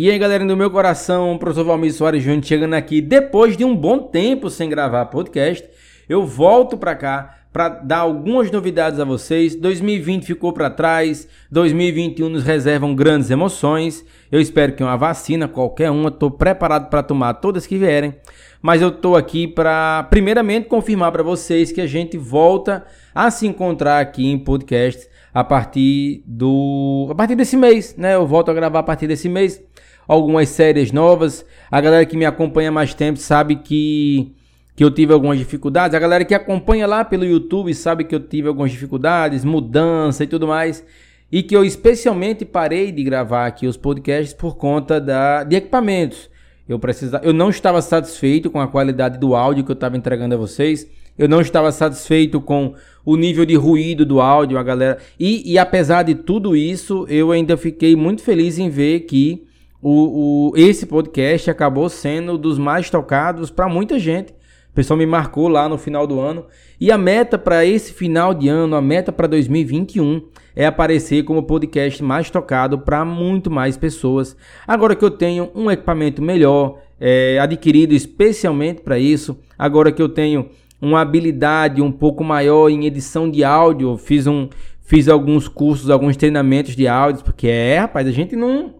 E aí, galera do meu coração, professor Valmir Soares Júnior chegando aqui depois de um bom tempo sem gravar podcast. Eu volto para cá para dar algumas novidades a vocês. 2020 ficou para trás, 2021 nos reservam grandes emoções. Eu espero que uma vacina, qualquer uma, estou preparado para tomar todas que vierem. Mas eu estou aqui para, primeiramente, confirmar para vocês que a gente volta a se encontrar aqui em podcast a partir do, a partir desse mês, né? Eu volto a gravar a partir desse mês algumas séries novas. A galera que me acompanha mais tempo sabe que, que eu tive algumas dificuldades. A galera que acompanha lá pelo YouTube sabe que eu tive algumas dificuldades, mudança e tudo mais. E que eu especialmente parei de gravar aqui os podcasts por conta da, de equipamentos. Eu, precisava, eu não estava satisfeito com a qualidade do áudio que eu estava entregando a vocês. Eu não estava satisfeito com o nível de ruído do áudio, a galera. E, e apesar de tudo isso, eu ainda fiquei muito feliz em ver que o, o, esse podcast acabou sendo dos mais tocados para muita gente. O pessoal me marcou lá no final do ano. E a meta para esse final de ano, a meta para 2021 é aparecer como podcast mais tocado para muito mais pessoas. Agora que eu tenho um equipamento melhor, é, adquirido especialmente para isso, agora que eu tenho uma habilidade um pouco maior em edição de áudio, fiz um fiz alguns cursos, alguns treinamentos de áudios, porque é, rapaz, a gente não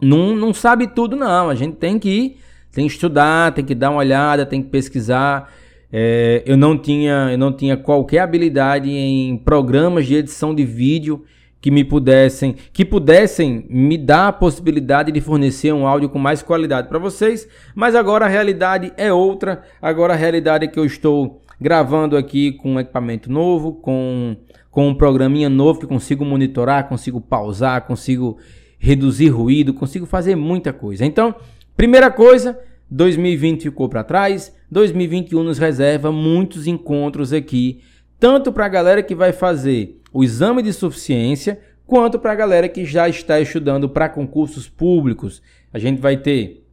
não, não sabe tudo, não. A gente tem que ir, tem que estudar, tem que dar uma olhada, tem que pesquisar. É, eu não tinha eu não tinha qualquer habilidade em programas de edição de vídeo que me pudessem que pudessem me dar a possibilidade de fornecer um áudio com mais qualidade para vocês, mas agora a realidade é outra. Agora a realidade é que eu estou gravando aqui com um equipamento novo, com com um programinha novo que consigo monitorar, consigo pausar, consigo reduzir ruído, consigo fazer muita coisa. Então, primeira coisa, 2020 ficou para trás, 2021 nos reserva muitos encontros aqui, tanto para a galera que vai fazer o exame de suficiência, quanto para a galera que já está estudando para concursos públicos. A gente vai ter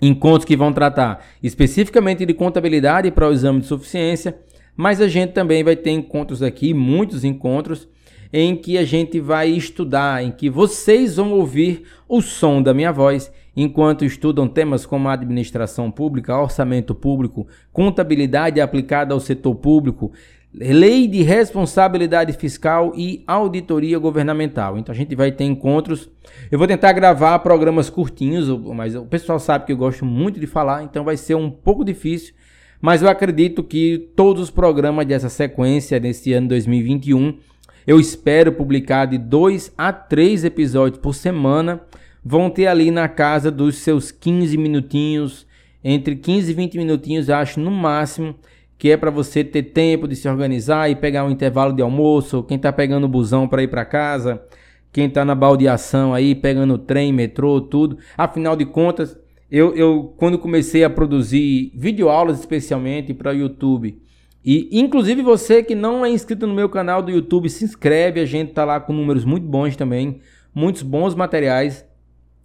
encontros que vão tratar especificamente de contabilidade para o exame de suficiência, mas a gente também vai ter encontros aqui, muitos encontros em que a gente vai estudar, em que vocês vão ouvir o som da minha voz enquanto estudam temas como administração pública, orçamento público, contabilidade aplicada ao setor público, lei de responsabilidade fiscal e auditoria governamental. Então a gente vai ter encontros. Eu vou tentar gravar programas curtinhos, mas o pessoal sabe que eu gosto muito de falar, então vai ser um pouco difícil. Mas eu acredito que todos os programas dessa sequência nesse ano 2021 eu espero publicar de dois a três episódios por semana. Vão ter ali na casa dos seus 15 minutinhos, entre 15 e 20 minutinhos, acho no máximo, que é para você ter tempo de se organizar e pegar um intervalo de almoço, quem está pegando o busão para ir para casa, quem está na baldeação aí, pegando trem, metrô, tudo. Afinal de contas, eu, eu quando comecei a produzir videoaulas especialmente para o YouTube, e inclusive você que não é inscrito no meu canal do YouTube, se inscreve, a gente tá lá com números muito bons também, muitos bons materiais.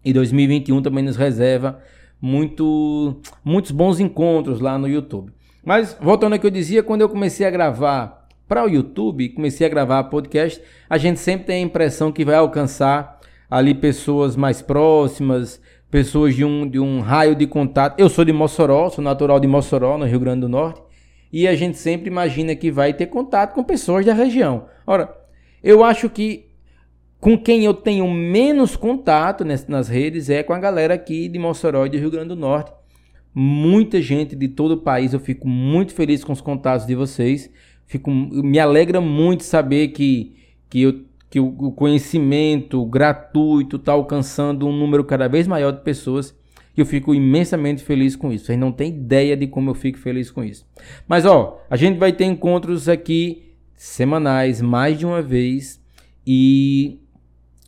E 2021 também nos reserva muito, muitos bons encontros lá no YouTube. Mas voltando ao que eu dizia, quando eu comecei a gravar para o YouTube, comecei a gravar podcast, a gente sempre tem a impressão que vai alcançar ali pessoas mais próximas, pessoas de um, de um raio de contato. Eu sou de Mossoró, sou natural de Mossoró, no Rio Grande do Norte e a gente sempre imagina que vai ter contato com pessoas da região. Ora, eu acho que com quem eu tenho menos contato nas redes é com a galera aqui de Mossoró e do Rio Grande do Norte. Muita gente de todo o país, eu fico muito feliz com os contatos de vocês. Fico, me alegra muito saber que, que, eu, que o conhecimento gratuito está alcançando um número cada vez maior de pessoas eu fico imensamente feliz com isso. Vocês não têm ideia de como eu fico feliz com isso. Mas ó, a gente vai ter encontros aqui semanais, mais de uma vez, e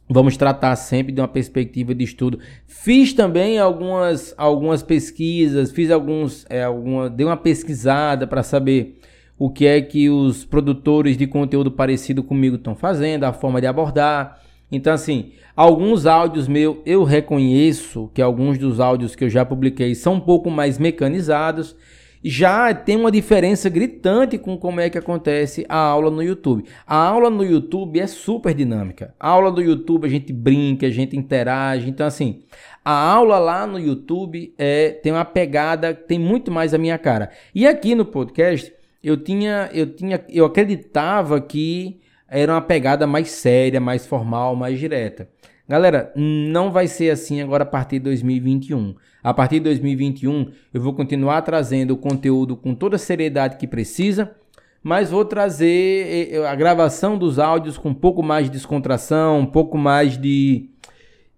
vamos tratar sempre de uma perspectiva de estudo. Fiz também algumas, algumas pesquisas, fiz alguns, é, alguma, dei uma pesquisada para saber o que é que os produtores de conteúdo parecido comigo estão fazendo, a forma de abordar. Então, assim, alguns áudios meus eu reconheço que alguns dos áudios que eu já publiquei são um pouco mais mecanizados já tem uma diferença gritante com como é que acontece a aula no YouTube. A aula no YouTube é super dinâmica. A aula do YouTube a gente brinca, a gente interage. Então, assim, a aula lá no YouTube é, tem uma pegada, tem muito mais a minha cara. E aqui no podcast, eu tinha, eu tinha, eu acreditava que era uma pegada mais séria, mais formal, mais direta. Galera, não vai ser assim agora a partir de 2021. A partir de 2021, eu vou continuar trazendo o conteúdo com toda a seriedade que precisa, mas vou trazer eh, a gravação dos áudios com um pouco mais de descontração, um pouco mais de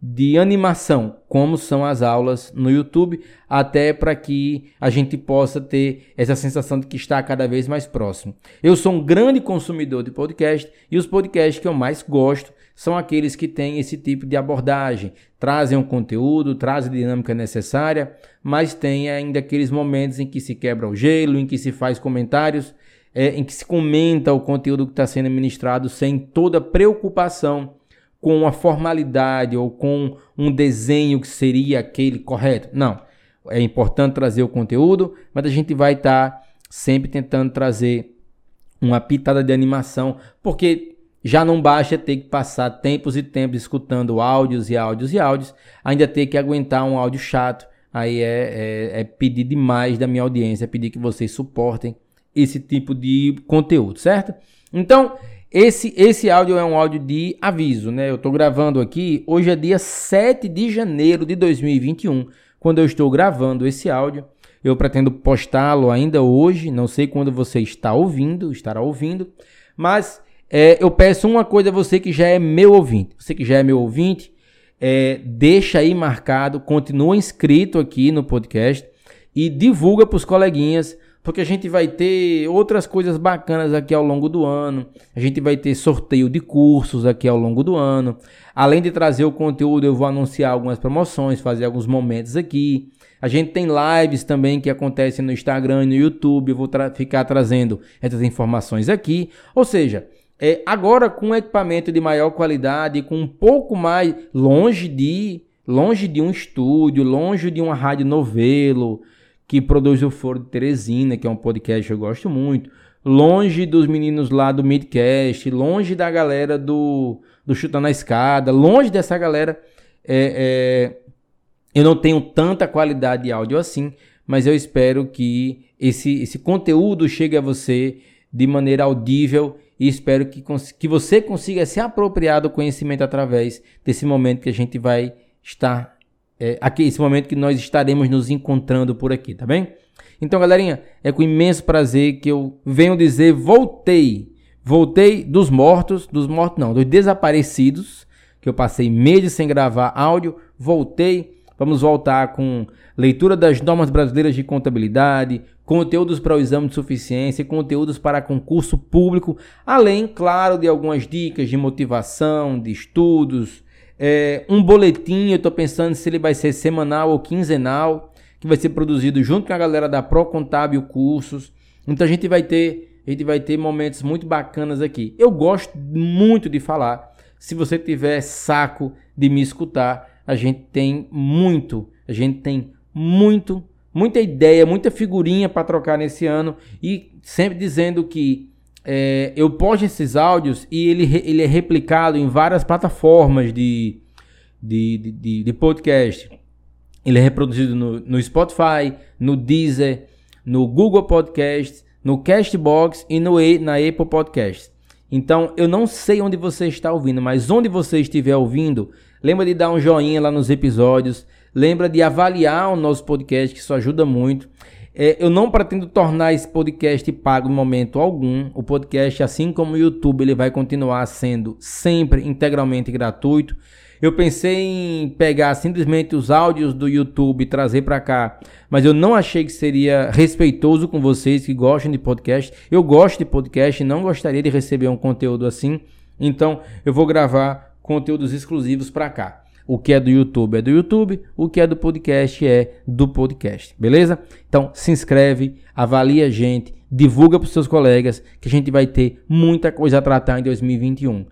de animação, como são as aulas no YouTube, até para que a gente possa ter essa sensação de que está cada vez mais próximo. Eu sou um grande consumidor de podcast e os podcasts que eu mais gosto são aqueles que têm esse tipo de abordagem, trazem um conteúdo, trazem a dinâmica necessária, mas tem ainda aqueles momentos em que se quebra o gelo, em que se faz comentários, é, em que se comenta o conteúdo que está sendo ministrado sem toda preocupação com a formalidade ou com um desenho que seria aquele correto. Não. É importante trazer o conteúdo, mas a gente vai estar tá sempre tentando trazer uma pitada de animação, porque já não basta ter que passar tempos e tempos escutando áudios e áudios e áudios, ainda ter que aguentar um áudio chato. Aí é, é, é pedir demais da minha audiência, é pedir que vocês suportem esse tipo de conteúdo, certo? Então, esse, esse áudio é um áudio de aviso, né? Eu estou gravando aqui, hoje é dia 7 de janeiro de 2021, quando eu estou gravando esse áudio. Eu pretendo postá-lo ainda hoje, não sei quando você está ouvindo, estará ouvindo, mas é, eu peço uma coisa a você que já é meu ouvinte. Você que já é meu ouvinte, é, deixa aí marcado, continua inscrito aqui no podcast e divulga para os coleguinhas porque a gente vai ter outras coisas bacanas aqui ao longo do ano. A gente vai ter sorteio de cursos aqui ao longo do ano. Além de trazer o conteúdo, eu vou anunciar algumas promoções, fazer alguns momentos aqui. A gente tem lives também que acontecem no Instagram e no YouTube. Eu vou tra ficar trazendo essas informações aqui. Ou seja, é, agora com equipamento de maior qualidade, com um pouco mais longe de longe de um estúdio, longe de uma rádio novelo, que produz o Foro de Teresina, que é um podcast que eu gosto muito. Longe dos meninos lá do Midcast, longe da galera do, do Chuta na Escada, longe dessa galera. É, é, eu não tenho tanta qualidade de áudio assim, mas eu espero que esse, esse conteúdo chegue a você de maneira audível e espero que, que você consiga se apropriar do conhecimento através desse momento que a gente vai estar é, aqui, esse momento que nós estaremos nos encontrando por aqui, tá bem? Então, galerinha, é com imenso prazer que eu venho dizer voltei. Voltei dos mortos, dos mortos não, dos desaparecidos, que eu passei meses sem gravar áudio, voltei. Vamos voltar com leitura das normas brasileiras de contabilidade, conteúdos para o exame de suficiência, conteúdos para concurso público, além, claro, de algumas dicas de motivação, de estudos, é, um boletim, eu estou pensando se ele vai ser semanal ou quinzenal, que vai ser produzido junto com a galera da Pro Contábil Cursos. Então a gente vai ter, a gente vai ter momentos muito bacanas aqui. Eu gosto muito de falar. Se você tiver saco de me escutar, a gente tem muito, a gente tem muito, muita ideia, muita figurinha para trocar nesse ano e sempre dizendo que é, eu posto esses áudios e ele, ele é replicado em várias plataformas de, de, de, de podcast. Ele é reproduzido no, no Spotify, no Deezer, no Google Podcast, no Castbox e no, na Apple Podcast. Então, eu não sei onde você está ouvindo, mas onde você estiver ouvindo, lembra de dar um joinha lá nos episódios, lembra de avaliar o nosso podcast, que isso ajuda muito. É, eu não pretendo tornar esse podcast pago em momento algum. O podcast, assim como o YouTube, ele vai continuar sendo sempre integralmente gratuito. Eu pensei em pegar simplesmente os áudios do YouTube e trazer para cá, mas eu não achei que seria respeitoso com vocês que gostam de podcast. Eu gosto de podcast e não gostaria de receber um conteúdo assim. Então, eu vou gravar conteúdos exclusivos para cá. O que é do YouTube é do YouTube, o que é do podcast é do podcast, beleza? Então se inscreve, avalia a gente, divulga para os seus colegas que a gente vai ter muita coisa a tratar em 2021.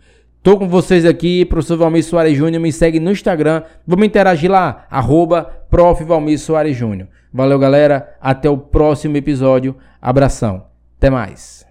Tô com vocês aqui, professor Valmir Soares Júnior, me segue no Instagram, vamos interagir lá, arroba Prof. Valmir Soares Júnior. Valeu, galera, até o próximo episódio, abração, até mais.